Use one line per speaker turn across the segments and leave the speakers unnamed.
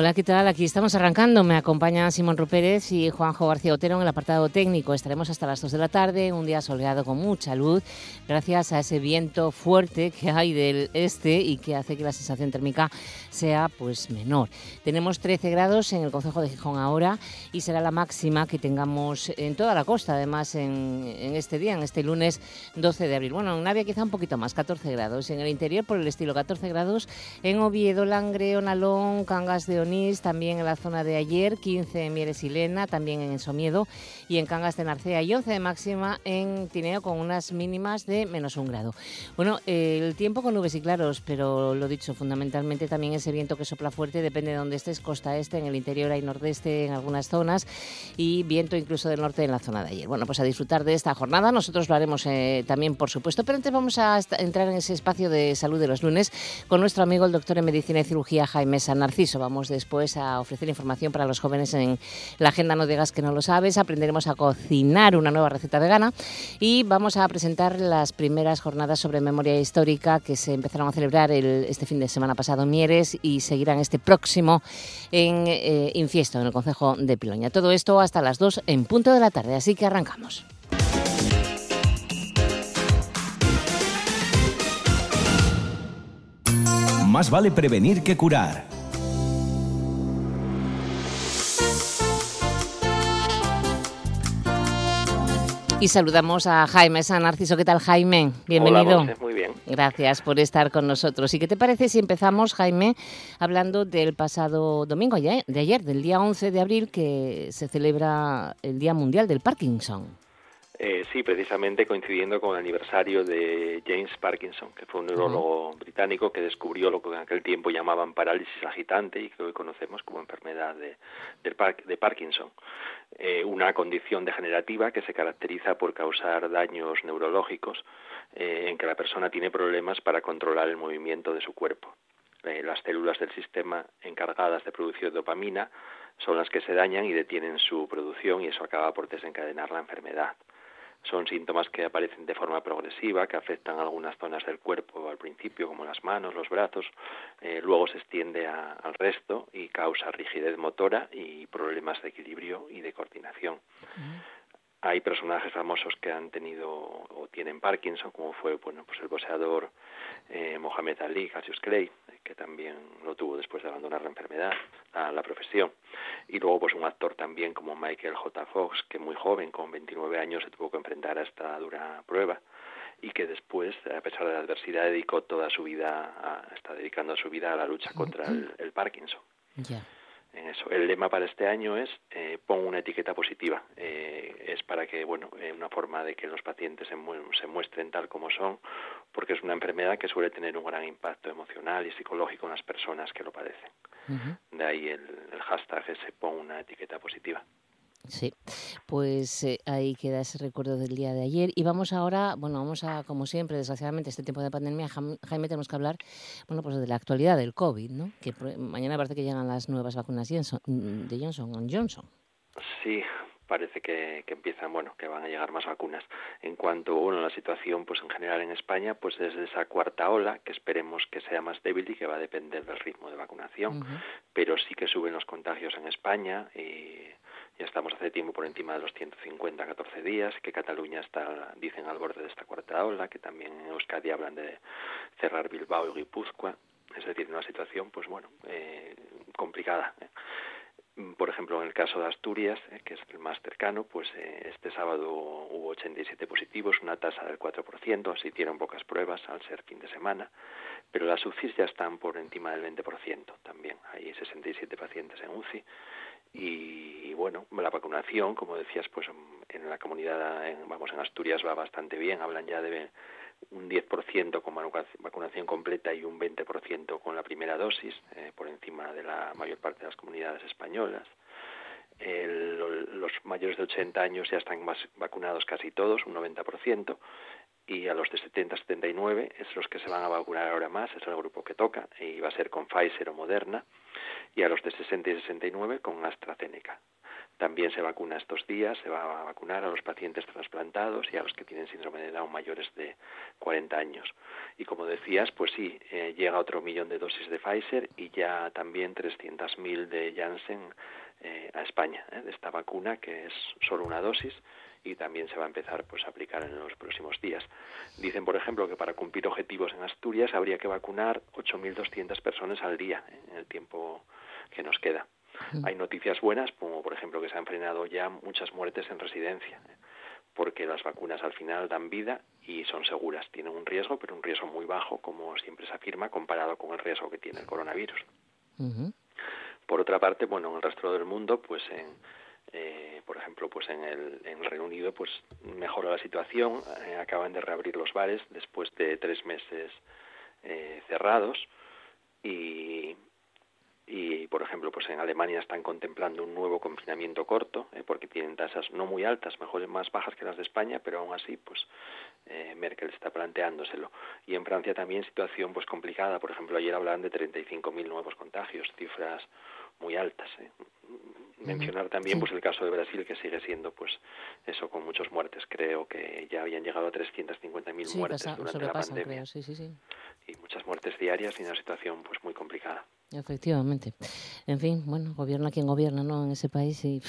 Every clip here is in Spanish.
Hola, ¿qué tal? Aquí estamos arrancando. Me acompaña Simón Rupérez y Juanjo García Otero en el apartado técnico. Estaremos hasta las 2 de la tarde, un día soleado con mucha luz, gracias a ese viento fuerte que hay del este y que hace que la sensación térmica sea pues menor. Tenemos 13 grados en el Concejo de Gijón ahora y será la máxima que tengamos en toda la costa, además en, en este día, en este lunes 12 de abril. Bueno, en Navia quizá un poquito más, 14 grados. En el interior, por el estilo 14 grados, en Oviedo, Langreo, Nalón, Cangas de Onís, también en la zona de ayer, 15 en Mieres y Lena, también en Somiedo y en Cangas de Narcea y 11 de máxima en Tineo con unas mínimas de menos un grado. Bueno, el tiempo con nubes y claros, pero lo dicho, fundamentalmente también ese viento que sopla fuerte depende de donde estés, costa este, en el interior hay nordeste en algunas zonas y viento incluso del norte en la zona de ayer. Bueno, pues a disfrutar de esta jornada, nosotros lo haremos eh, también, por supuesto, pero antes vamos a entrar en ese espacio de salud de los lunes con nuestro amigo el doctor en medicina y cirugía Jaime San Narciso. Vamos después a ofrecer información para los jóvenes en la agenda No digas que no lo sabes, aprenderemos a cocinar una nueva receta vegana y vamos a presentar las primeras jornadas sobre memoria histórica que se empezaron a celebrar este fin de semana pasado Mieres y seguirán este próximo en eh, Infiesto, en el Concejo de Piloña. Todo esto hasta las 2 en punto de la tarde, así que arrancamos.
Más vale prevenir que curar.
Y saludamos a Jaime San Narciso. ¿Qué tal, Jaime? Bienvenido.
Hola, muy bien.
Gracias por estar con nosotros. ¿Y qué te parece si empezamos, Jaime, hablando del pasado domingo de ayer, del día 11 de abril, que se celebra el Día Mundial del Parkinson?
Eh, sí, precisamente coincidiendo con el aniversario de James Parkinson, que fue un neurólogo británico que descubrió lo que en aquel tiempo llamaban parálisis agitante y que hoy conocemos como enfermedad de, de Parkinson. Eh, una condición degenerativa que se caracteriza por causar daños neurológicos eh, en que la persona tiene problemas para controlar el movimiento de su cuerpo. las células del sistema encargadas de producir dopamina son las que se dañan y detienen su producción y eso acaba por desencadenar la enfermedad. Son síntomas que aparecen de forma progresiva, que afectan a algunas zonas del cuerpo al principio, como las manos, los brazos, eh, luego se extiende al resto y causa rigidez motora y problemas de equilibrio y de coordinación. Hay personajes famosos que han tenido o tienen Parkinson, como fue bueno, pues el boxeador eh, Mohamed Ali, Cassius Clay, que también lo tuvo después de abandonar la enfermedad, a la profesión. Y luego pues un actor también como Michael J. Fox, que muy joven, con 29 años, se tuvo que enfrentar a esta dura prueba y que después, a pesar de la adversidad, dedicó toda su vida, a, está dedicando su vida a la lucha contra el, Parkinson en eso. El lema para este año es eh, pon una etiqueta positiva. Eh, es para que, bueno, eh, una forma de que los pacientes se, se, muestren tal como son, porque es una enfermedad que suele tener un gran impacto emocional y psicológico en las personas que lo padecen. De ahí el, el hashtag ese pon una etiqueta positiva.
Sí, pues eh, ahí queda ese recuerdo del día de ayer. Y vamos ahora, bueno, vamos a, como siempre, desgraciadamente, este tiempo de pandemia, Jaime, tenemos que hablar, bueno, pues de la actualidad del COVID, ¿no? Que mañana parece que llegan las nuevas vacunas de Johnson Johnson.
Sí, parece que, que, empiezan, bueno, que van a llegar más vacunas. En cuanto, bueno, a la situación, pues en general en España, pues desde esa cuarta ola, que esperemos que sea más débil y que va a depender del ritmo de vacunación, pero sí que suben los contagios en España y ya estamos hace tiempo por encima de los 150, 14 días, que Cataluña está, dicen, al borde de esta cuarta ola, que también en Euskadi hablan de cerrar Bilbao y Guipúzcoa, es decir, una situación, pues bueno, eh, complicada. ¿eh? Por ejemplo, en el caso de Asturias, eh, que es el más cercano, pues este sábado hubo 87 positivos, una tasa del 4%, se hicieron pocas pruebas al ser fin de semana, pero las UCIs ya están por encima del 20% también. Hay 67 pacientes en UCI y, bueno, la vacunación, como decías, pues en la comunidad, en, vamos, en Asturias va bastante bien, hablan ya de un 10% con vacunación completa y un 20% con la primera dosis, eh, por encima de la mayor parte de las comunidades españolas. El, los mayores de 80 años ya están más vacunados casi todos, un 90%, y a los de 70 79 es los que se van a vacunar ahora más, es el grupo que toca, y va a ser con Pfizer o Moderna, y a los de 60 y 69 con AstraZeneca. También se vacuna estos días, se va a vacunar a los pacientes trasplantados y a los que tienen síndrome de Down mayores de 40 años. Y como decías, pues sí, eh, llega otro millón de dosis de Pfizer y ya también 300.000 de Janssen eh, a España, eh, de esta vacuna que es solo una dosis y también se va a empezar pues a aplicar en los próximos días. Dicen, por ejemplo, que para cumplir objetivos en Asturias habría que vacunar 8.200 personas al día en el tiempo que nos queda. Hay noticias buenas, como por ejemplo que se han frenado ya muchas muertes en residencia, porque las vacunas al final dan vida y son seguras. Tienen un riesgo, pero un riesgo muy bajo, como siempre se afirma, comparado con el riesgo que tiene el coronavirus. Por otra parte, bueno, en el resto del mundo, pues en, eh, por ejemplo, pues en el, en Reino Unido, pues mejora la situación. Eh, acaban de reabrir los bares después de tres meses eh, cerrados y, y por ejemplo pues en Alemania están contemplando un nuevo confinamiento corto eh, porque tienen tasas no muy altas mejor más bajas que las de España pero aún así pues eh, Merkel está planteándoselo. Y en Francia también situación pues complicada. Por ejemplo ayer hablaban de 35.000 nuevos contagios cifras muy altas ¿eh? mencionar también pues el caso de Brasil que sigue siendo pues eso con muchas muertes creo que ya habían llegado a 350.000 muertes durante la pandemia
sí, sí,
y muchas muertes diarias y una situación pues muy complicada
Efectivamente. En fin, bueno, gobierna quien gobierna, ¿no? En ese país y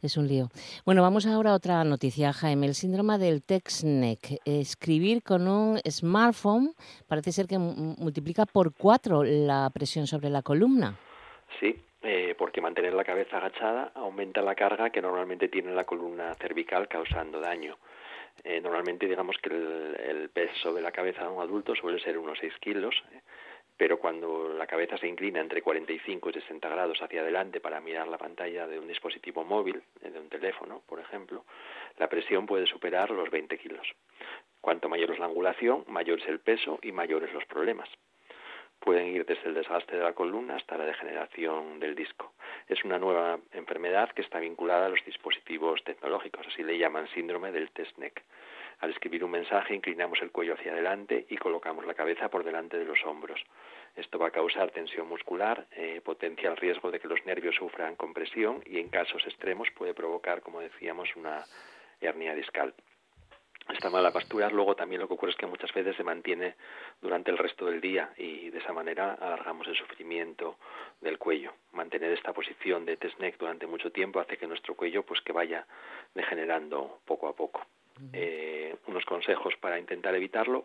es un lío. Bueno, vamos ahora a otra noticia, Jaime. El síndrome del TexNEC. Escribir con un smartphone parece ser que multiplica por cuatro la presión sobre la columna.
Sí, eh, porque mantener la cabeza agachada aumenta la carga que normalmente tiene la columna cervical causando daño. Eh, normalmente digamos que el, peso de la cabeza de un adulto suele ser unos 6 kilos, eh, pero cuando la cabeza se inclina entre 45 y 60 grados hacia adelante para mirar la pantalla de un dispositivo móvil, eh, de un teléfono, por ejemplo, la presión puede superar los 20 kilos. Cuanto mayor es la angulación, mayor es el peso y mayores los problemas. Pueden ir desde el desgaste de la columna hasta la degeneración del disco. Es una nueva enfermedad que está vinculada a los dispositivos tecnológicos, así le llaman síndrome del test neck. Al escribir un mensaje inclinamos el cuello hacia adelante y colocamos la cabeza por delante de los hombros. Esto va a causar tensión muscular, eh, potencia el riesgo de que los nervios sufran compresión y en casos extremos puede provocar, como decíamos, una hernia discal. Esta mala postura luego también lo que ocurre es que muchas veces se mantiene durante el resto del día y de esa manera alargamos el sufrimiento del cuello. Mantener esta posición de test neck durante mucho tiempo hace que nuestro cuello pues que vaya degenerando poco a poco. Eh, unos consejos para intentar evitarlo,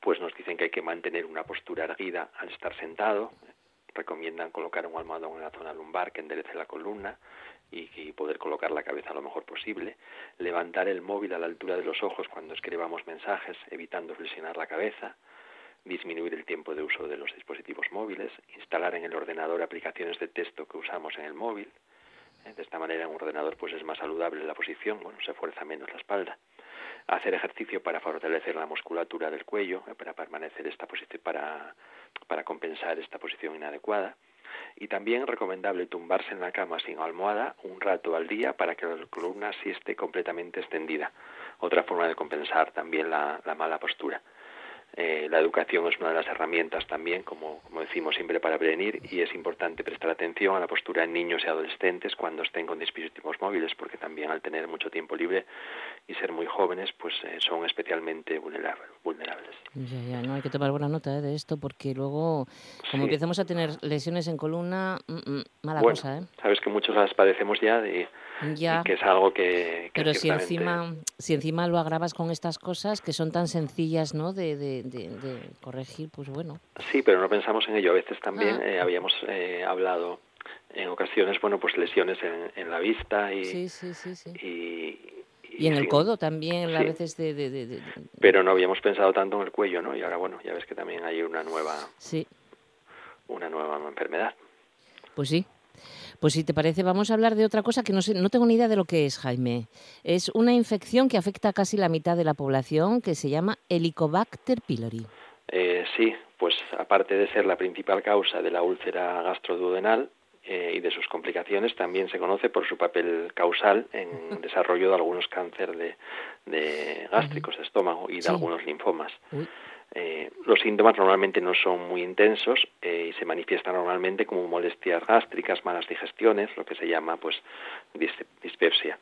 pues nos dicen que hay que mantener una postura erguida al estar sentado, recomiendan colocar un almohadón en la zona lumbar que enderece la columna y, poder colocar la cabeza lo mejor posible, levantar el móvil a la altura de los ojos cuando escribamos mensajes, evitando flexionar la cabeza, disminuir el tiempo de uso de los dispositivos móviles, instalar en el ordenador aplicaciones de texto que usamos en el móvil, de esta manera en un ordenador pues es más saludable la posición, bueno, se fuerza menos la espalda. Hacer ejercicio para fortalecer la musculatura del cuello, eh, para permanecer esta posición, para, para compensar esta posición inadecuada. Y también recomendable tumbarse en la cama sin almohada un rato al día para que la columna sí esté completamente extendida. Otra forma de compensar también la mala postura. Eh, la educación es una de las herramientas también, como, como decimos siempre, para prevenir y es importante prestar atención a la postura en niños y adolescentes cuando estén con dispositivos móviles, porque también al tener mucho tiempo libre y ser muy jóvenes, pues eh, son especialmente vulnerables.
Ya, ya, no hay que tomar buena nota eh, de esto, porque luego, como empecemos a tener lesiones en columna, mm, mm, mala cosa, ¿eh?
Sabes que muchos las padecemos ya de
ya.
que es algo que...
Pero si encima, si encima lo agravas con estas cosas que son tan sencillas, ¿no? De, de, de, corregir, pues bueno.
Sí, pero no pensamos en ello. A veces también ah. eh, habíamos eh, hablado en ocasiones, bueno, pues lesiones en, en la vista y...
Sí, sí, sí, sí.
Y,
y, en el codo también, a veces de, de, de,
Pero no habíamos pensado tanto en el cuello, ¿no? Y ahora, bueno, ya ves que también hay una nueva...
Sí.
Una nueva enfermedad.
Pues sí, pues si te parece, vamos a hablar de otra cosa que no, sé, no tengo ni idea de lo que es, Jaime. Es una infección que afecta a casi la mitad de la población que se llama Helicobacter pylori.
Eh, sí, pues aparte de ser la principal causa de la úlcera gastroduodenal, eh, y de sus complicaciones también se conoce por su papel causal en el desarrollo de algunos cánceres de, de gástricos de estómago y de algunos linfomas. Eh, los síntomas normalmente no son muy intensos eh, y se manifiestan normalmente como molestias gástricas, malas digestiones, lo que se llama pues dispepsia.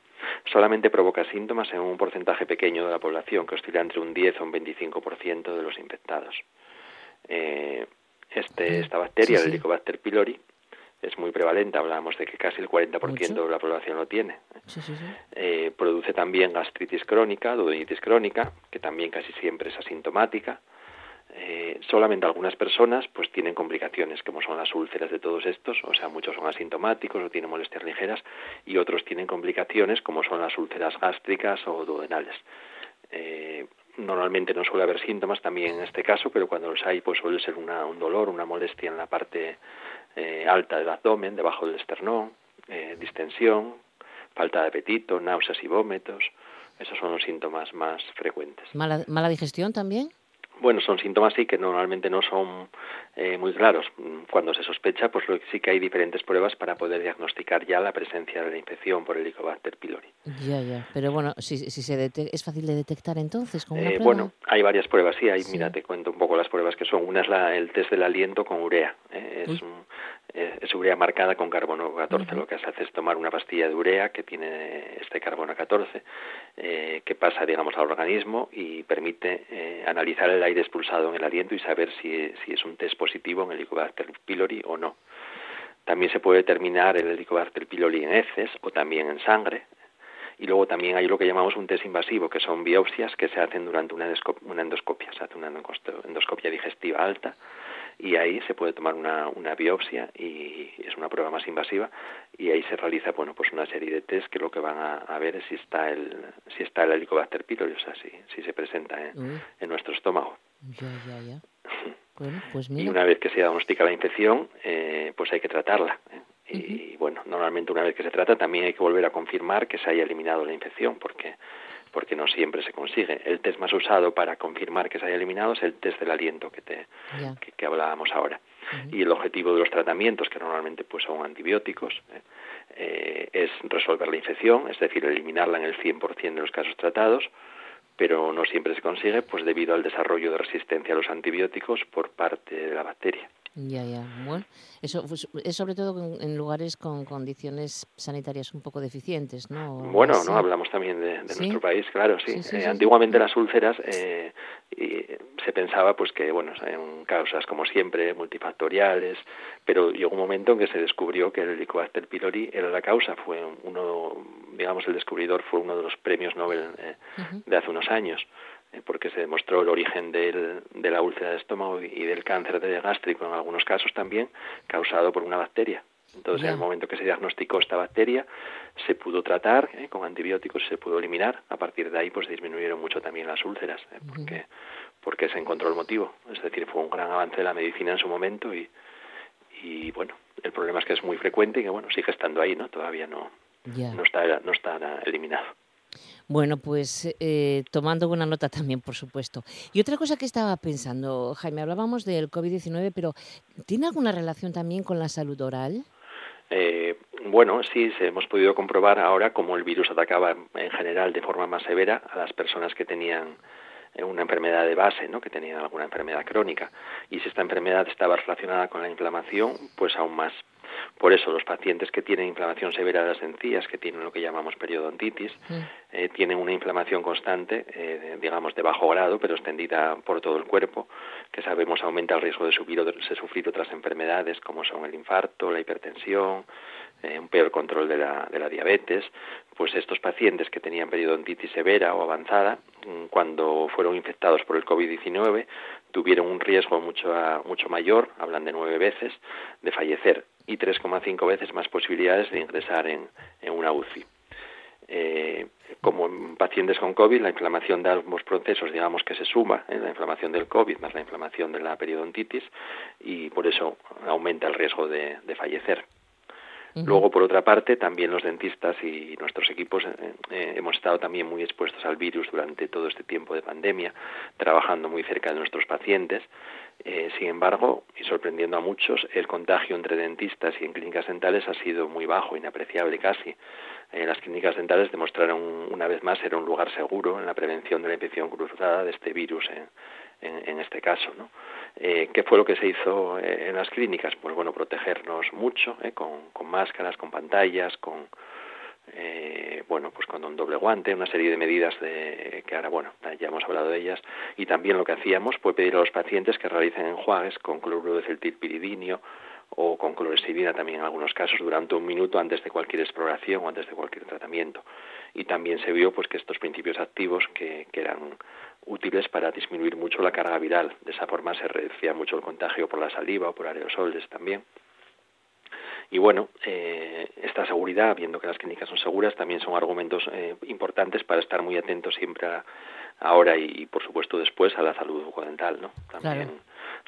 Solamente provoca síntomas en un porcentaje pequeño de la población, que oscila entre un 10 o un 25% de los infectados. Eh, este, esta bacteria, el Helicobacter pylori, es muy prevalente, hablábamos de que casi el 40% de la población lo tiene. Eh, produce también gastritis crónica, duodenitis crónica, que también casi siempre es asintomática. Eh, solamente algunas personas pues tienen complicaciones como son las úlceras de todos estos, o sea, muchos son asintomáticos o tienen molestias ligeras y otros tienen complicaciones como son las úlceras gástricas o duodenales. Eh, normalmente no suele haber síntomas también en este caso, pero cuando los hay pues suele ser una, un dolor, una molestia en la parte eh, alta del abdomen, debajo del esternón, eh, distensión, falta de apetito, náuseas y vómitos. Esos son los síntomas más frecuentes.
¿Mala, mala digestión también?
Bueno, son síntomas sí que normalmente no son eh, muy claros. Cuando se sospecha, pues sí que hay diferentes pruebas para poder diagnosticar ya la presencia de la infección por el Helicobacter pylori.
Ya, ya. Pero bueno, si, si se es fácil de detectar entonces con una
eh,
prueba?
Bueno, hay varias pruebas, sí. Hay, Mira, te cuento un poco las pruebas que son. Una es la, el test del aliento con urea. Eh, es un, eh, es urea marcada con carbono 14. Lo que se hace es tomar una pastilla de urea que tiene este carbono 14, eh, que pasa, digamos, al organismo y permite eh, analizar el aire expulsado en el aliento y saber si, si es un test positivo en el Helicobacter pylori o no. También se puede determinar el Helicobacter pylori en heces o también en sangre. Y luego también hay lo que llamamos un test invasivo, que son biopsias que se hacen durante una endoscopia. Se hace una endoscopia digestiva alta y ahí se puede tomar una, una biopsia y es una prueba más invasiva y ahí se realiza bueno pues una serie de test que lo que van a, ver es si está el si está el Helicobacter pylori, o sea si, si se presenta en, en nuestro estómago.
Ya, ya, ya. Bueno, pues
Y una vez que se diagnostica la infección, eh, pues hay que tratarla. ¿eh? Y bueno, normalmente una vez que se trata también hay que volver a confirmar que se haya eliminado la infección, porque porque no siempre se consigue. El test más usado para confirmar que se haya eliminado es el test del aliento que, te, que, hablábamos ahora. Y el objetivo de los tratamientos, que normalmente pues son antibióticos, ¿eh? Eh, es resolver la infección, es decir, eliminarla en el 100% de los casos tratados, pero no siempre se consigue pues debido al desarrollo de resistencia a los antibióticos por parte de la bacteria.
Ya, ya. Bueno, eso pues, es sobre todo en, lugares con condiciones sanitarias un poco deficientes, ¿no?
Bueno, no hablamos también de, nuestro país, claro, sí. Eh, antiguamente las úlceras eh, y se pensaba pues que, bueno, en causas como siempre multifactoriales, pero llegó un momento en que se descubrió que el Helicobacter pylori era la causa, fue uno, digamos, el descubridor fue uno de los premios Nobel eh, de hace unos años. Eh, porque se demostró el origen del, de la úlcera de estómago y del cáncer de gástrico en algunos casos también causado por una bacteria. Entonces, en el momento que se diagnosticó esta bacteria, se pudo tratar eh, con antibióticos y se pudo eliminar. A partir de ahí, pues disminuyeron mucho también las úlceras, eh, porque, porque se encontró el motivo. Es decir, fue un gran avance de la medicina en su momento y, y bueno, el problema es que es muy frecuente y que, bueno, sigue estando ahí, ¿no? Todavía no, no, está, no está eliminado.
Bueno, pues eh, tomando buena nota también, por supuesto. Y otra cosa que estaba pensando, Jaime, hablábamos del COVID-19, pero ¿tiene alguna relación también con la salud oral?
Eh, bueno, sí, hemos podido comprobar ahora cómo el virus atacaba en general de forma más severa a las personas que tenían eh, una enfermedad de base, ¿no? que tenían alguna enfermedad crónica. Y si esta enfermedad estaba relacionada con la inflamación, pues aún más. Por eso los pacientes que tienen inflamación severa de las encías, que tienen lo que llamamos periodontitis, eh, tienen una inflamación constante, eh, digamos de bajo grado, pero extendida por todo el cuerpo, que sabemos aumenta el riesgo de sufrir, de sufrir otras enfermedades como son el infarto, la hipertensión, eh, un peor control de la, de la diabetes, pues estos pacientes que tenían periodontitis severa o avanzada, mm, cuando fueron infectados por el COVID-19, tuvieron un riesgo mucho, mucho mayor, hablan de nueve veces, de fallecer y 3,5 veces más posibilidades de ingresar en, en una UCI. Eh, como en pacientes con COVID, la inflamación de ambos procesos, digamos que se suma, en la inflamación del COVID más la inflamación de la periodontitis, y por eso aumenta el riesgo de, fallecer. Luego, por otra parte, también los dentistas y nuestros equipos eh, eh, hemos estado también muy expuestos al virus durante todo este tiempo de pandemia, trabajando muy cerca de nuestros pacientes. Eh, sin embargo, y sorprendiendo a muchos, el contagio entre dentistas y en clínicas dentales ha sido muy bajo, inapreciable casi. las clínicas dentales demostraron una vez más ser un lugar seguro en la prevención de la infección cruzada de este virus en, en este caso. ¿no? Eh, ¿Qué fue lo que se hizo eh, en las clínicas? Pues bueno, protegernos mucho, eh, con, con, máscaras, con pantallas, con eh, bueno, pues con un doble guante, una serie de medidas de, que ahora, bueno, ya hemos hablado de ellas, y también lo que hacíamos fue pedir a los pacientes que realicen enjuagues con cloruro de celtilpiridinio o con clorexidina también en algunos casos durante un minuto antes de cualquier exploración o antes de cualquier tratamiento. Y también se vio pues que estos principios activos que, que eran útiles para disminuir mucho la carga viral. De esa forma se reducía mucho el contagio por la saliva o por aerosoles también. Y bueno, eh, esta seguridad, viendo que las clínicas son seguras, también son argumentos eh, importantes para estar muy atentos siempre ahora y, por supuesto después a la salud bucodental, ¿no? También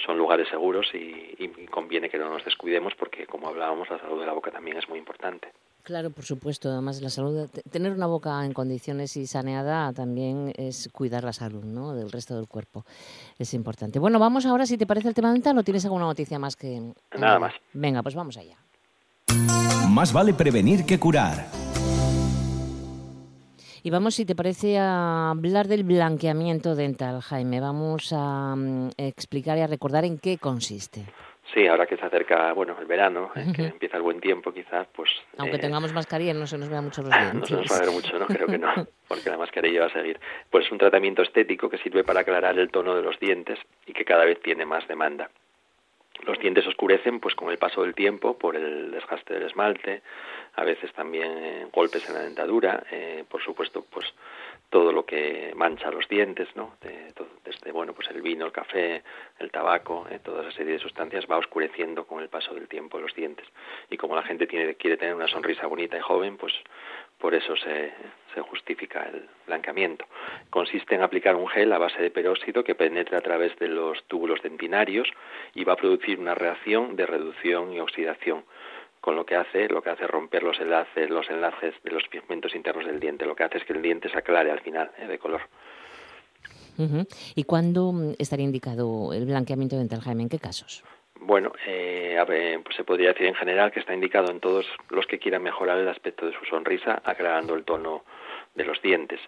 son lugares seguros y, y conviene que no nos descuidemos porque, como hablábamos, la salud de la boca también es muy importante.
Claro, por supuesto. Además, la salud, tener una boca en condiciones y saneada también es cuidar la salud, ¿no? Del resto del cuerpo. Es importante. Bueno, vamos ahora, si te parece el tema dental, ¿o tienes alguna noticia más que?
Nada más.
Venga, pues vamos allá.
Más vale prevenir que curar.
Y vamos, si te parece, a hablar del blanqueamiento dental, Jaime. Vamos a mm, explicar y a recordar en qué consiste.
Sí, ahora que se acerca, bueno, el verano, que empieza el buen tiempo, quizás, pues...
Aunque eh, tengamos mascarilla, no se nos vea mucho los dientes.
No se nos va a ver mucho, ¿no? Creo que no, porque la mascarilla va a seguir. Pues un tratamiento estético que sirve para aclarar el tono de los dientes y que cada vez tiene más demanda. Los dientes oscurecen pues con el paso del tiempo por el desgaste del esmalte, a veces también eh, golpes en la dentadura, eh, por supuesto pues todo lo que mancha los dientes, ¿no? desde bueno pues el vino, el café, el tabaco, eh, toda esa serie de sustancias va oscureciendo con el paso del tiempo los dientes y como la gente tiene, quiere tener una sonrisa bonita y joven, pues por eso se, se justifica el blanqueamiento. Consiste en aplicar un gel a base de peróxido que penetra a través de los túbulos dentinarios y va a producir una reacción de reducción y oxidación con lo que hace lo que hace romper los enlaces los enlaces de los pigmentos internos del diente lo que hace es que el diente se aclare al final eh, de color
¿Y cuándo mm, estaría indicado el blanqueamiento dental, Jaime? ¿En qué casos?
Bueno, eh, pues se podría decir en general que está indicado en todos los que quieran mejorar el aspecto de su sonrisa, aclarando el tono de los dientes.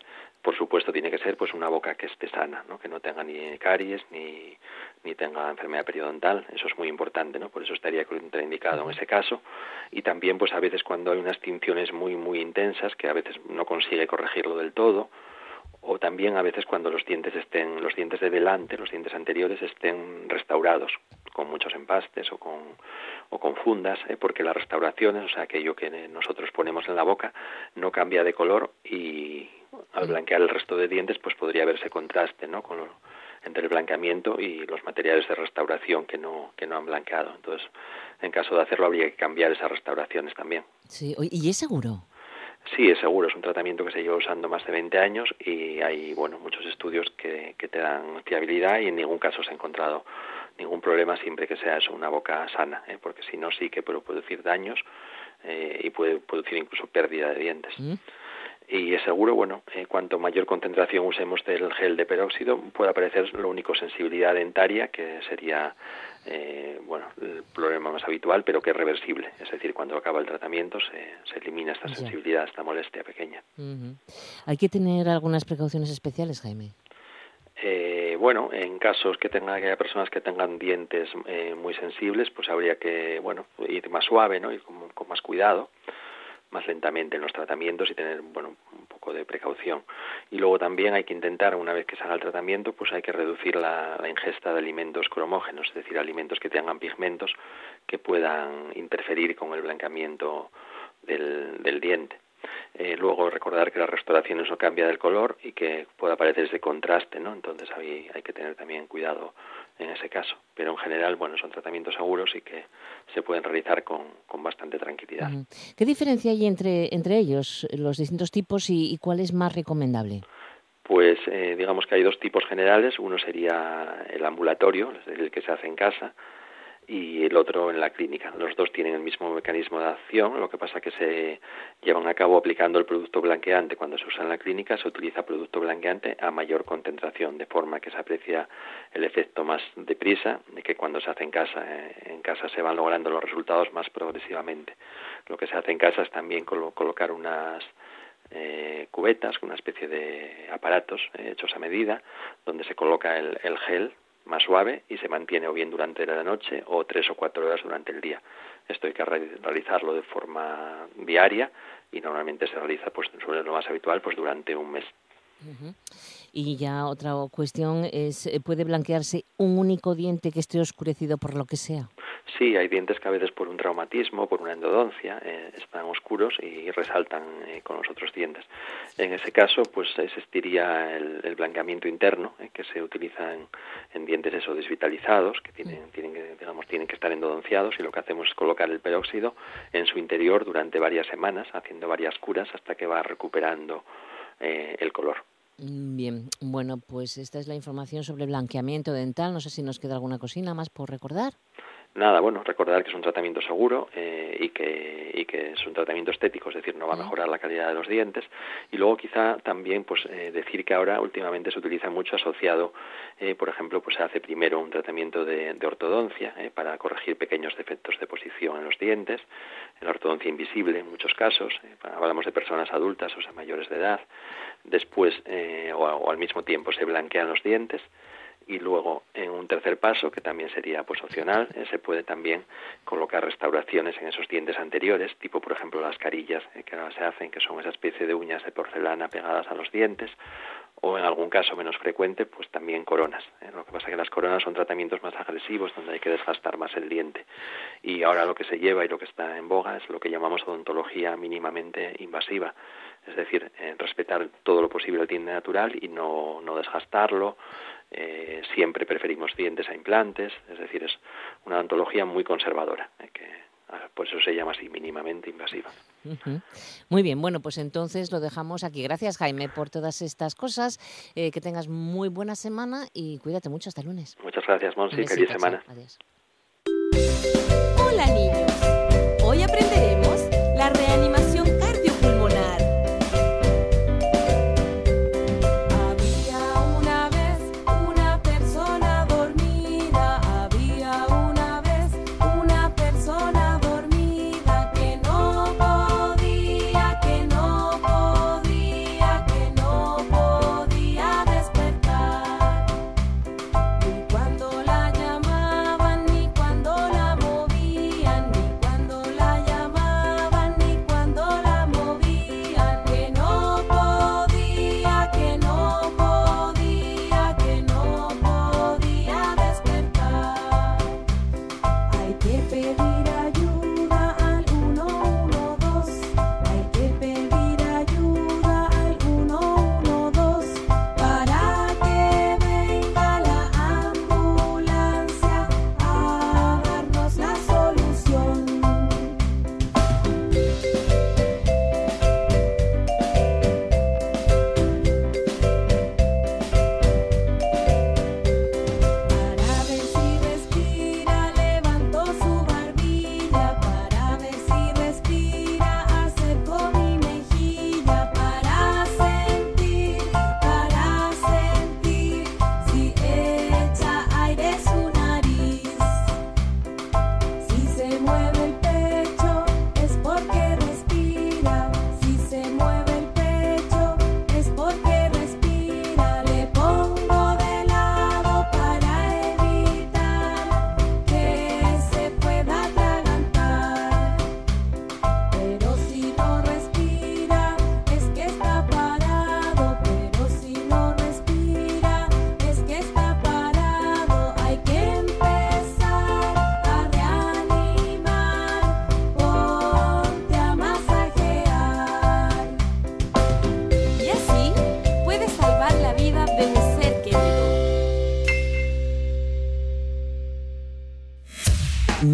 Por supuesto, tiene que ser pues una boca que esté sana, ¿no? que no tenga ni caries ni, ni tenga enfermedad periodontal. Eso es muy importante, ¿no? Por eso estaría contraindicado en ese caso. Y también, pues a veces cuando hay unas tinciones muy muy intensas que a veces no consigue corregirlo del todo, o también a veces cuando los dientes estén, los dientes de delante, los dientes anteriores estén restaurados con muchos empastes o con, o con fundas, ¿eh? porque las restauraciones, o sea, aquello que nosotros ponemos en la boca, no cambia de color y al blanquear el resto de dientes, pues podría verse contraste, ¿no? Con entre el blanqueamiento y los materiales de restauración que no, que no han blanqueado. Entonces, en caso de hacerlo, habría que cambiar esas restauraciones también.
Sí, ¿y es seguro?
Sí, es seguro, es un tratamiento que se lleva usando más de 20 años y hay bueno muchos estudios que, que te dan fiabilidad y en ningún caso se ha encontrado ningún problema siempre que sea eso una boca sana, ¿eh? porque si no sí que puede producir daños eh, y puede producir incluso pérdida de dientes. Mm y es seguro, bueno, eh, cuanto mayor concentración usemos del gel de peróxido, puede aparecer lo único sensibilidad dentaria, que sería, eh, bueno, el problema más habitual, pero que es reversible. Es decir, cuando acaba el tratamiento se, se elimina esta sensibilidad, esta molestia pequeña.
¿Hay que tener algunas precauciones especiales, Jaime?
Eh, bueno, en casos que tenga que haya personas que tengan dientes eh, muy sensibles, pues habría que, bueno, ir más suave, ¿no? Ir con más cuidado más lentamente en los tratamientos y tener bueno un poco de precaución y luego también hay que intentar una vez que se haga el tratamiento pues hay que reducir la, ingesta de alimentos cromógenos es decir alimentos que tengan pigmentos que puedan interferir con el blanqueamiento del, del diente eh, luego recordar que la restauración no cambia del color y que puede aparecer ese contraste, ¿no? Entonces hay, hay que tener también cuidado en ese caso. Pero en general, bueno, son tratamientos seguros y que se pueden realizar con, con bastante tranquilidad.
¿Qué diferencia hay entre, entre ellos, los distintos tipos, y, cuál es más recomendable?
Pues eh, digamos que hay dos tipos generales. Uno sería el ambulatorio, el que se hace en casa, y el otro en la clínica. Los dos tienen el mismo mecanismo de acción, lo que pasa que se llevan a cabo aplicando el producto blanqueante. Cuando se usa en la clínica se utiliza producto blanqueante a mayor concentración, de forma que se aprecia el efecto más deprisa de que cuando se hace en casa. Eh, en casa se van logrando los resultados más progresivamente. Lo que se hace en casa es también colocar unas eh, cubetas, una especie de aparatos eh, hechos a medida, donde se coloca el, el gel más suave y se mantiene o bien durante la noche o tres o cuatro horas durante el día. Esto hay que realizarlo de forma diaria y normalmente se realiza, pues sobre lo más habitual, pues durante un mes.
Y ya otra cuestión es, ¿puede blanquearse un único diente que esté oscurecido por lo que sea?
Sí, hay dientes que a veces por un traumatismo, por una endodoncia, eh, están oscuros y resaltan eh, con los otros dientes. En ese caso, pues existiría el, blanqueamiento interno, que se utiliza en, dientes eso desvitalizados, que tienen, tienen, que, digamos, tienen que estar endodonciados y lo que hacemos es colocar el peróxido en su interior durante varias semanas, haciendo varias curas hasta que va recuperando el color.
Mm, bien, bueno, pues esta es la información sobre blanqueamiento dental. No sé si nos queda alguna cocina más por recordar.
Nada, bueno, recordar que es un tratamiento seguro eh, y, que, y que es un tratamiento estético, es decir, no va a mejorar la calidad de los dientes. Y luego quizá también pues eh, decir que ahora últimamente se utiliza mucho asociado, eh, por ejemplo, pues se hace primero un tratamiento de, de ortodoncia para corregir pequeños defectos de posición en los dientes, la ortodoncia invisible en muchos casos, hablamos de personas adultas o sea, mayores de edad, después o al mismo tiempo se blanquean los dientes y luego en un tercer paso que también sería pues opcional eh, se puede también colocar restauraciones en esos dientes anteriores tipo por ejemplo las carillas eh, que ahora se hacen que son esa especie de uñas de porcelana pegadas a los dientes o en algún caso menos frecuente pues también coronas eh. lo que pasa es que las coronas son tratamientos más agresivos donde hay que desgastar más el diente y ahora lo que se lleva y lo que está en boga es lo que llamamos odontología mínimamente invasiva es decir, respetar todo lo posible el diente natural y no, no desgastarlo, eh, siempre preferimos dientes a implantes, es decir, es una odontología muy conservadora, eh, que ah, por eso se llama así, mínimamente invasiva.
Muy bien, bueno, pues entonces lo dejamos aquí. Gracias, Jaime, por todas estas cosas. Eh, que tengas muy buena semana y cuídate mucho hasta el lunes.
Muchas gracias, Monsi. Feliz semana.
Adiós.
Hola, niños. Hoy aprenderemos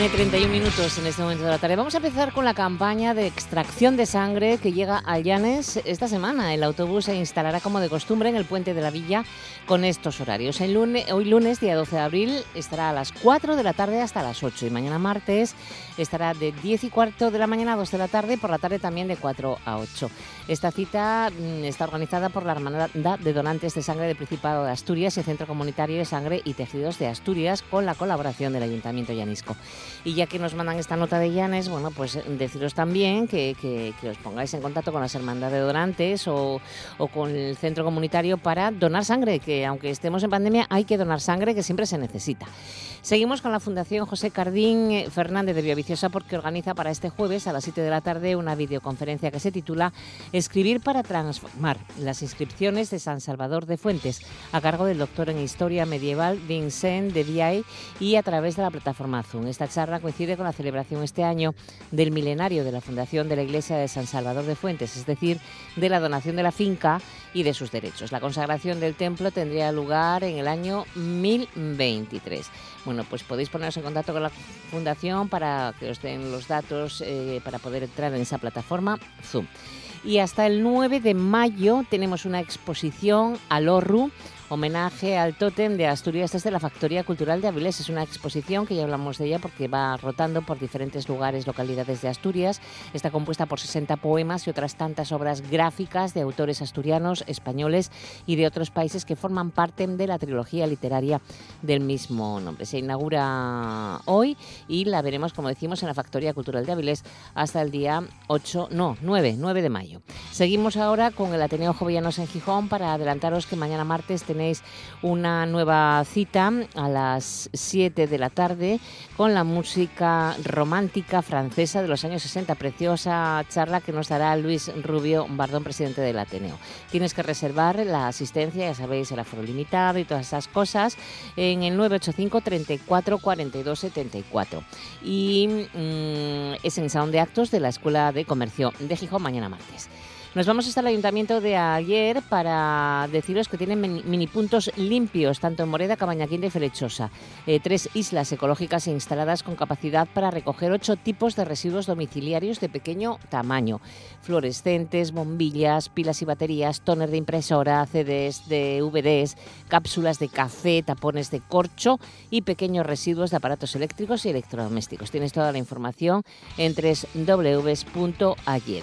1 y 31 minutos en este momento de la tarde. Vamos a empezar con la campaña de extracción de sangre que llega a Llanes esta semana. El autobús se instalará como de costumbre en el puente de la villa con estos horarios. El lunes, hoy lunes, día 12 de abril, estará a las 4 de la tarde hasta las 8 y mañana martes estará de 10 y cuarto de la mañana a 2 de la tarde por la tarde también de 4 a 8. Esta cita mm, está organizada por la Hermandad de Donantes de Sangre del Principado de Asturias y Centro Comunitario de Sangre y Tejidos de Asturias con la colaboración del Ayuntamiento Llanisco. Y ya que nos mandan esta nota de Llanes, bueno, pues deciros también que, que, os pongáis en contacto con las hermandades de donantes o, o, con el centro comunitario para donar sangre, que aunque estemos en pandemia hay que donar sangre que siempre se necesita. Seguimos con la Fundación José Cardín eh, Fernández de Villaviciosa porque organiza para este jueves a las 7 de la tarde una videoconferencia que se titula Escribir para transformar las inscripciones de San Salvador de Fuentes a cargo del doctor en Historia Medieval Vincent de Viay y a través de la plataforma Zoom. Esta charla coincide con la celebración este año del milenario de la fundación de la Iglesia de San Salvador de Fuentes, es decir, de la donación de la finca y de sus derechos. La consagración del templo tendría lugar en el año 1023. Bueno, pues podéis poneros en contacto con la Fundación para que os den los datos eh, para poder entrar en esa plataforma Zoom. Y hasta el 9 de mayo tenemos una exposición al ORRU homenaje al tótem de Asturias desde la Factoría Cultural de Avilés. Es una exposición que ya hablamos de ella porque va rotando por diferentes lugares, localidades de Asturias. Está compuesta por 60 poemas y otras tantas obras gráficas de autores asturianos, españoles y de otros países que forman parte de la trilogía literaria del mismo nombre. Se inaugura hoy y la veremos, como decimos, en la Factoría Cultural de Avilés hasta el día 8, no, 9, 9 de mayo. Seguimos ahora con el Ateneo Jovellanos en Gijón para adelantaros que mañana martes tenemos tenéis una nueva cita a las 7 de la tarde con la música romántica francesa de los años 60. Preciosa charla que nos dará Luis Rubio Bardón, presidente del Ateneo. Tienes que reservar la asistencia, ya sabéis, el aforo limitado y todas esas cosas en el 985 34 42 74. Y mm, es en Salón de Actos de la Escuela de Comercio de Gijón mañana martes. Nos vamos hasta el ayuntamiento de ayer para deciros que tienen mini puntos limpios, tanto en Moreda, Cabañaquín y Felechosa. Eh, tres islas ecológicas instaladas con capacidad para recoger ocho tipos de residuos domiciliarios de pequeño tamaño. Fluorescentes, bombillas, pilas y baterías, toner de impresora, CDs, DVDs, cápsulas de café, tapones de corcho y pequeños residuos de aparatos eléctricos y electrodomésticos. Tienes toda la información en www.ayer.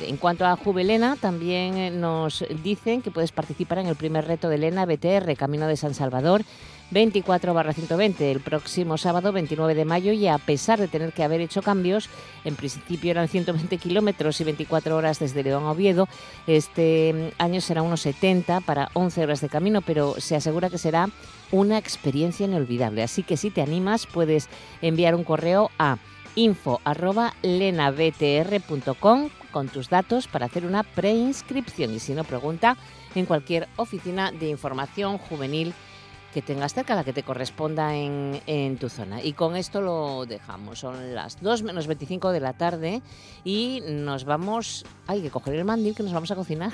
En cuanto a Juvelena, también también eh, nos dicen que puedes participar en el primer reto de Elena BTR, Camino de San Salvador, 24 120 el próximo sábado 29 de mayo y a pesar de tener que haber hecho cambios, en principio eran 120 kilómetros y 24 horas desde León a Oviedo, este año será unos 70 para 11 horas de camino, pero se asegura que será una experiencia inolvidable. Así que si te animas puedes enviar un correo a info.lenabtr.com con tus datos para hacer una preinscripción y si no, pregunta en cualquier oficina de información juvenil que tengas cerca, la que te corresponda en, tu zona. Y con esto lo dejamos. Son las 2 menos 25 de la tarde y nos vamos... Hay que coger el mandil que nos vamos a cocinar.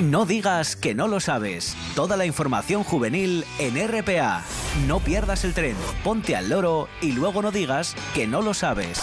No digas que no lo sabes. Toda la información juvenil en RPA. No pierdas el tren, ponte al loro y luego no digas que no lo sabes.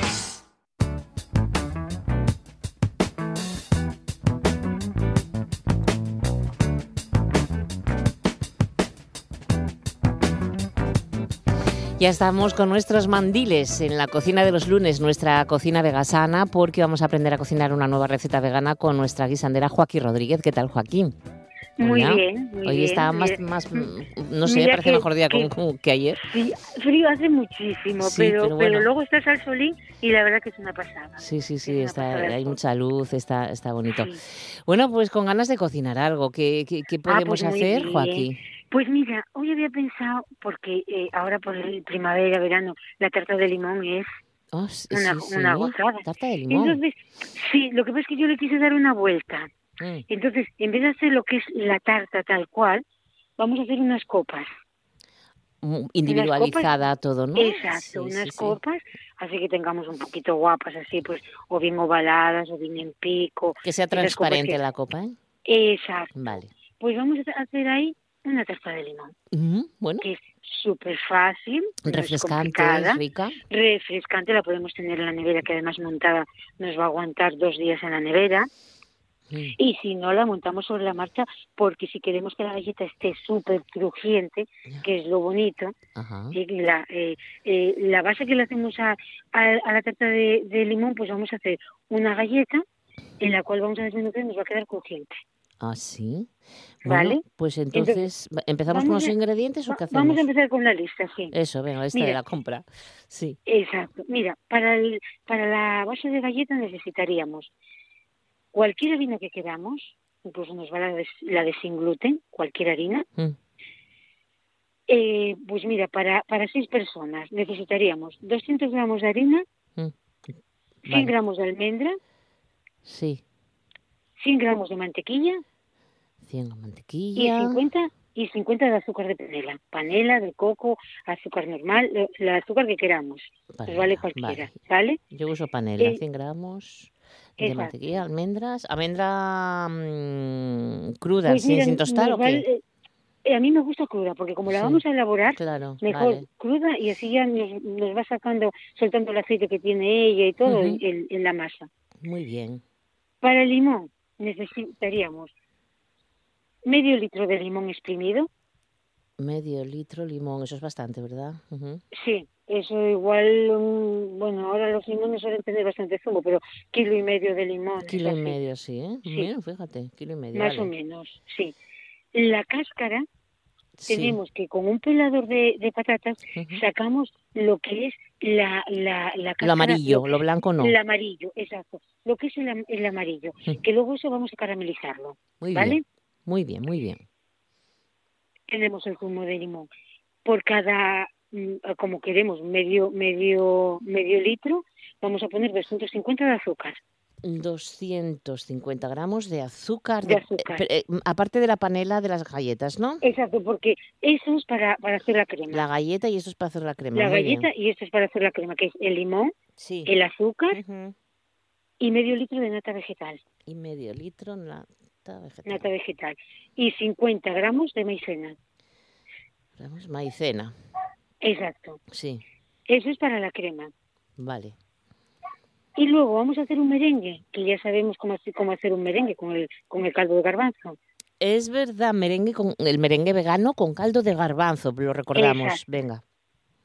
Ya estamos con nuestros mandiles en la cocina de los lunes, nuestra cocina vegasana, porque vamos a aprender a cocinar una nueva receta vegana con nuestra guisandera Joaquín Rodríguez. ¿Qué tal, Joaquín?
Muy bien,
muy Hoy está más, más, no sé, parece mejor día que, que, ayer.
Sí, frío hace muchísimo, pero, pero, luego estás al solín y la verdad que es una pasada.
Sí, sí, sí, está, hay mucha luz, está, está bonito. Bueno, pues con ganas de cocinar algo, ¿qué, qué, qué ah, podemos pues hacer, Joaquín?
Pues mira, hoy había pensado, porque eh, ahora por el primavera, verano, la tarta de limón es
oh,
una, una gozada.
Tarta de limón.
Entonces, sí, lo que pasa es que yo le quise dar una vuelta. Mm. Entonces, en vez de hacer lo que es la tarta tal cual, vamos a hacer unas copas.
individualizada todo, ¿no?
Exacto, unas copas, así que tengamos un poquito guapas, así pues, o bien ovaladas, o bien en pico.
Que sea transparente
que-
la copa, ¿eh?
Exacto.
Vale.
Pues vamos a hacer ahí una tarta de limón,
Mm, bueno,
que es súper fácil,
refrescante, es rica.
refrescante, la podemos tener en la nevera, que además montada nos va a aguantar dos días en la nevera.
Mm,
Y si no, la montamos sobre la marcha, porque si queremos que la galleta esté súper crujiente, que es lo bonito. Sí, la, eh, eh, la base que le hacemos a, a, a la tarta de, de limón, pues vamos a hacer una galleta en la cual vamos a desmenuzar y nos va a quedar crujiente.
Ah, sí.
Vale.
Pues entonces, ¿va- ¿empezamos con los
a-
ingredientes o qué hacemos?
vamos a empezar con la lista, sí.
Eso, venga, esta de la compra. Sí.
Exacto. Mira, para, el, para la base de galleta necesitaríamos cualquier harina que queramos, incluso nos va la de, la de sin gluten, cualquier harina.
Mm,
Eh, pues mira, para, para seis personas necesitaríamos 200 gramos de harina,
mm.
100
Vale.
gramos de almendra,
Sí.
100 gramos de mantequilla
100 de
y
mantequilla.
50 y 50 de azúcar de panela, panela de coco, azúcar normal, el azúcar que queramos, pues
Panela,
vale cualquiera,
vale.
¿vale?
Yo uso panela,
Eh,
100 gramos de
exacto.
mantequilla, almendras. ¿Almendra mm, cruda,
Pues
sin,
mira,
sin tostar o qué?
eh, eh, a mí me gusta cruda porque como la
Sí.
vamos a elaborar,
Claro,
mejor
vale.
cruda y así ya nos, nos va sacando, soltando el aceite que tiene ella y todo
Ujú.
en, en la masa.
Muy bien.
Para el limón necesitaríamos medio litro de limón exprimido,
Medio litro limón, eso es bastante, ¿verdad?
Sí, eso igual, mm, bueno, ahora los limones suelen tener bastante zumo, pero kilo y medio de limón.
Kilo y
así,
medio, sí, ¿eh?
Sí.
Fíjate, kilo y medio.
Más
vale.
o menos, sí. La cáscara,
Sí.
tenemos que con un pelador de, de patatas sacamos lo que es la, la, la cáscara.
Lo amarillo,
lo-
blanco no.
El amarillo, exacto. Lo que es el, el amarillo, que luego eso vamos a caramelizarlo,
Muy
¿vale?
bien, muy bien, muy bien.
Tenemos el zumo de limón. Por cada, mm, como queremos, medio, medio, medio litro, vamos a poner 250 de azúcar.
250 gramos de azúcar.
De azúcar.
eh, eh, aparte de la panela de las galletas, ¿no?
Exacto, porque eso es para, para hacer la crema.
La galleta y eso es para hacer la crema.
La
bien.
galleta y esto es para hacer la crema, que es el limón,
Sí.
el azúcar y medio litro de nata vegetal.
Y medio litro nata vegetal.
Nata vegetal. Y 50 gramos de maicena.
Gramos maicena.
Exacto.
Sí,
Eso es para la crema.
vale.
Y luego vamos a hacer un merengue, que ya sabemos cómo, hacer- cómo hacer un merengue con el, con el caldo de garbanzo.
Es verdad, merengue con el merengue vegano con caldo de garbanzo, lo recordamos.
Exacto.
Venga.